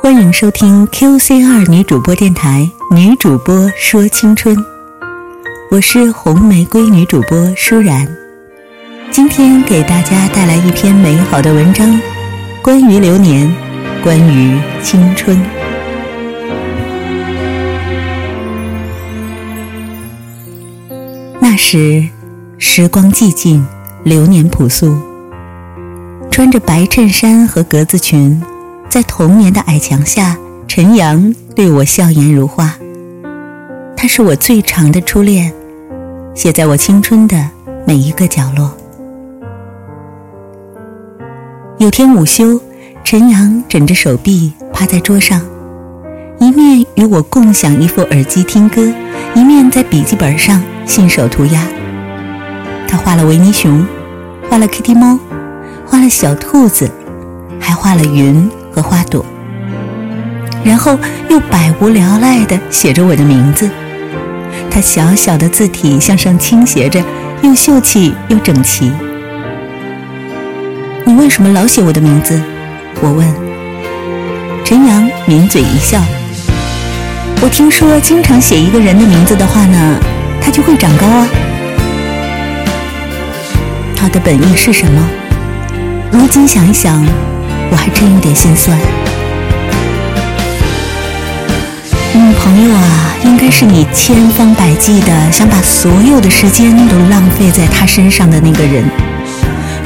欢迎收听 QC 二女主播电台，女主播说青春，我是红玫瑰女主播舒然，今天给大家带来一篇美好的文章，关于流年，关于青春。那时，时光寂静，流年朴素，穿着白衬衫和格子裙。在童年的矮墙下，陈阳对我笑颜如花。他是我最长的初恋，写在我青春的每一个角落。有天午休，陈阳枕着手臂趴在桌上，一面与我共享一副耳机听歌，一面在笔记本上信手涂鸦。他画了维尼熊，画了 Kitty 猫，画了小兔子，还画了云。和花朵，然后又百无聊赖地写着我的名字。他小小的字体向上倾斜着，又秀气又整齐。你为什么老写我的名字？我问。陈阳抿嘴一笑。我听说，经常写一个人的名字的话呢，他就会长高啊。他的本意是什么？如今想一想。我还真有点心酸。女朋友啊，应该是你千方百计的想把所有的时间都浪费在她身上的那个人。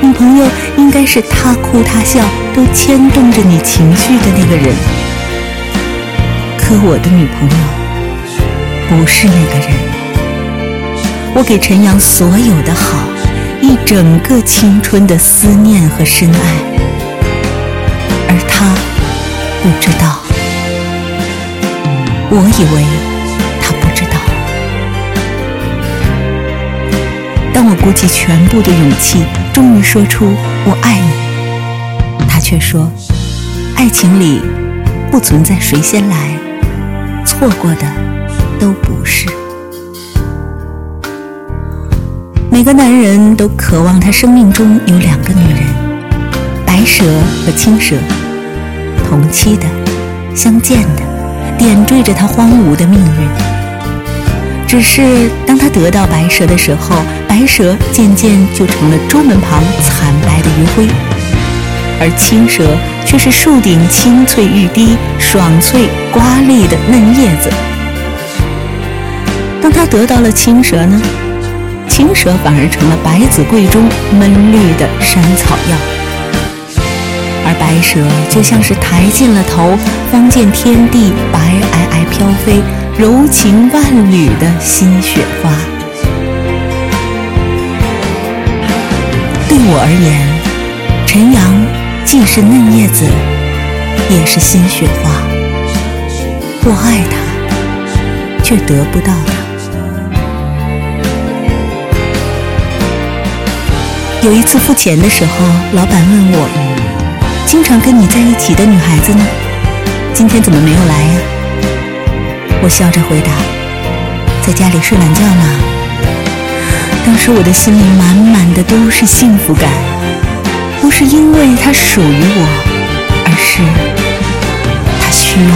女朋友应该是他哭他笑都牵动着你情绪的那个人。可我的女朋友不是那个人。我给陈阳所有的好，一整个青春的思念和深爱。而他不知道，我以为他不知道。当我鼓起全部的勇气，终于说出“我爱你”，他却说：“爱情里不存在谁先来，错过的都不是。”每个男人都渴望他生命中有两个女人，白蛇和青蛇。同期的，相见的，点缀着他荒芜的命运。只是当他得到白蛇的时候，白蛇渐渐就成了朱门旁惨白的余晖，而青蛇却是树顶青翠欲滴、爽脆瓜粒的嫩叶子。当他得到了青蛇呢，青蛇反而成了百子柜中闷绿的山草药。而白蛇就像是抬进了头，方见天地白皑皑飘飞，柔情万缕的新雪花。对我而言，陈阳既是嫩叶子，也是新雪花。我爱他，却得不到他。有一次付钱的时候，老板问我。经常跟你在一起的女孩子呢？今天怎么没有来呀？我笑着回答：“在家里睡懒觉呢。”当时我的心里满满的都是幸福感，不是因为她属于我，而是她需要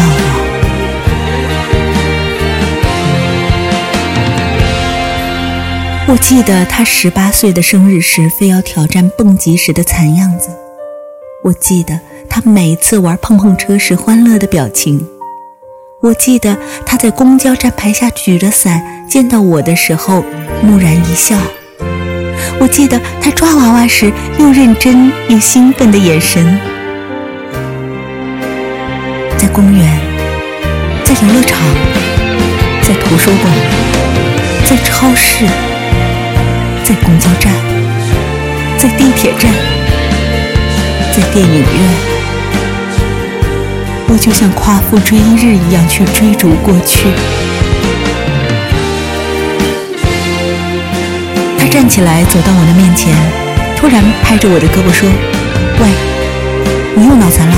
我。我记得她十八岁的生日时，非要挑战蹦极时的惨样子。我记得他每次玩碰碰车时欢乐的表情，我记得他在公交站牌下举着伞，见到我的时候木然一笑，我记得他抓娃娃时又认真又兴奋的眼神。在公园，在游乐场，在图书馆，在超市，在公交站，在地铁站。在电影院，我就像夸父追日一样去追逐过去。他站起来走到我的面前，突然拍着我的胳膊说：“喂，你又脑残了。”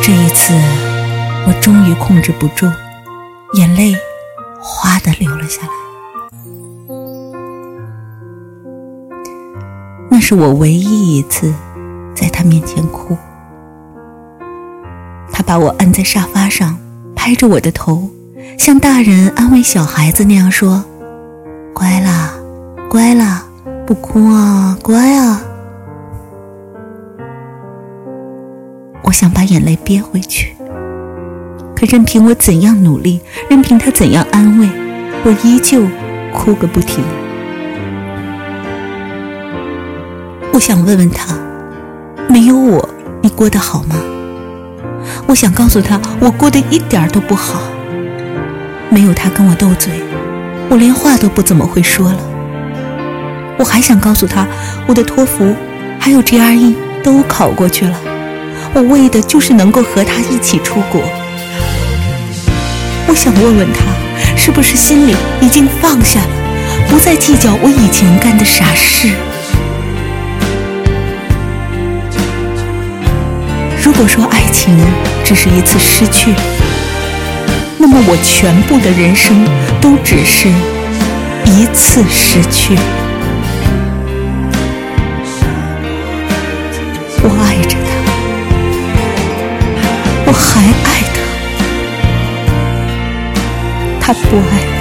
这一次，我终于控制不住，眼泪哗的流了下来。是我唯一一次在他面前哭。他把我按在沙发上，拍着我的头，像大人安慰小孩子那样说：“乖啦，乖啦，不哭啊，乖啊。”我想把眼泪憋回去，可任凭我怎样努力，任凭他怎样安慰，我依旧哭个不停。我想问问他，没有我，你过得好吗？我想告诉他，我过得一点都不好。没有他跟我斗嘴，我连话都不怎么会说了。我还想告诉他，我的托福还有 GRE 都考过去了。我为的就是能够和他一起出国。我想问问他，是不是心里已经放下了，不再计较我以前干的傻事。如果说爱情只是一次失去，那么我全部的人生都只是一次失去。我爱着他。我还爱他，他不爱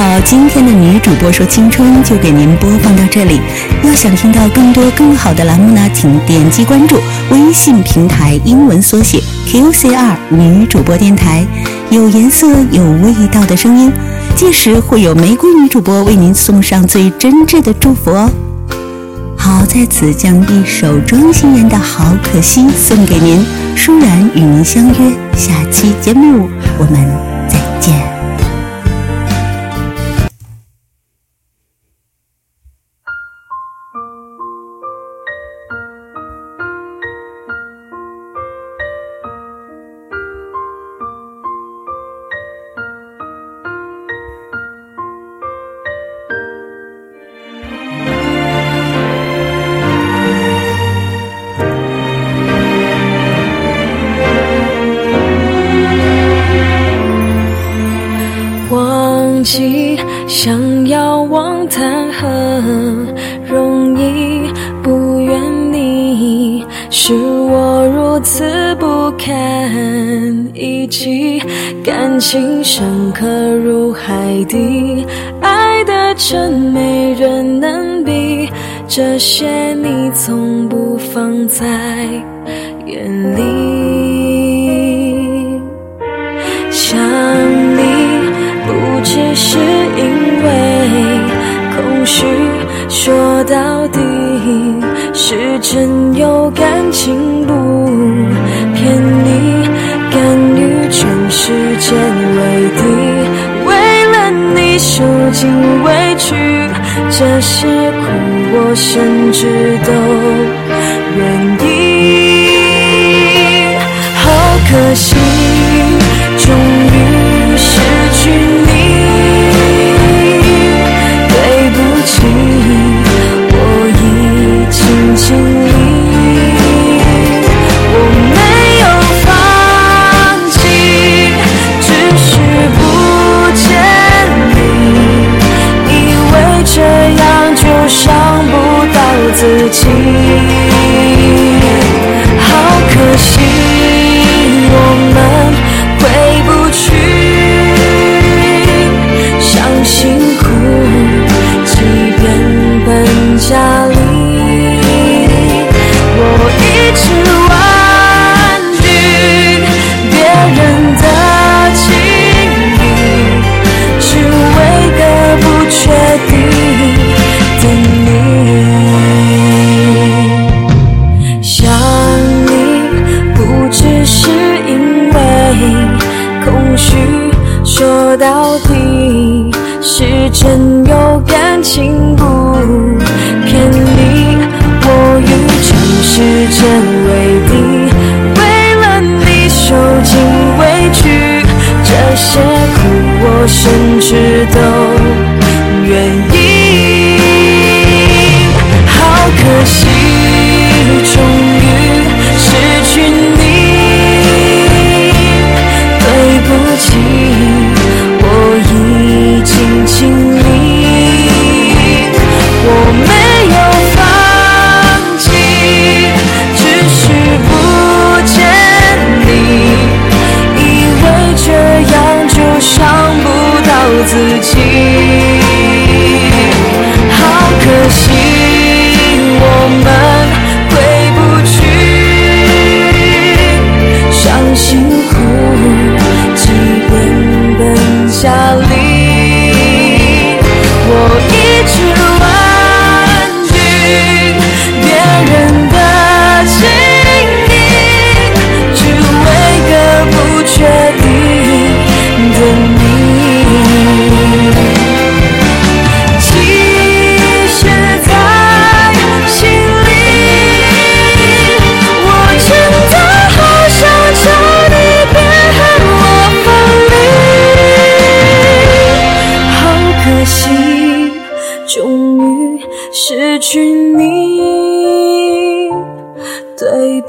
好，今天的女主播说青春就给您播放到这里。要想听到更多更好的栏目呢，请点击关注微信平台英文缩写。QCR 女主播电台，有颜色、有味道的声音，届时会有玫瑰女主播为您送上最真挚的祝福哦。好，在此将一首庄心妍的好可惜送给您，舒然与您相约下期节目，我们。再见是我如此不堪一击，感情深刻如海底，爱的真没人能比。这些你从不放在眼里，想你不只是因为空。虚说到底是真有感情不骗你，甘与全世界为敌，为了你受尽委屈，这些苦我甚至都自己。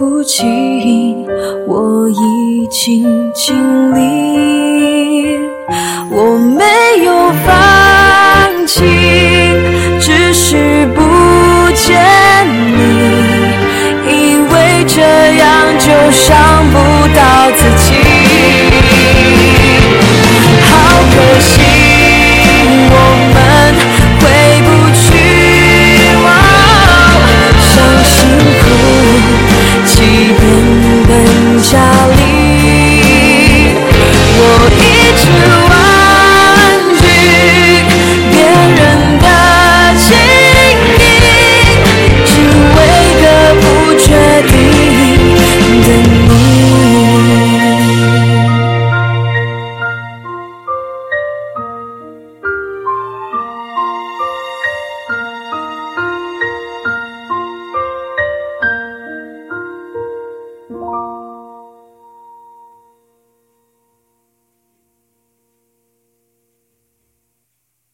不起我已经尽力我没有放弃只是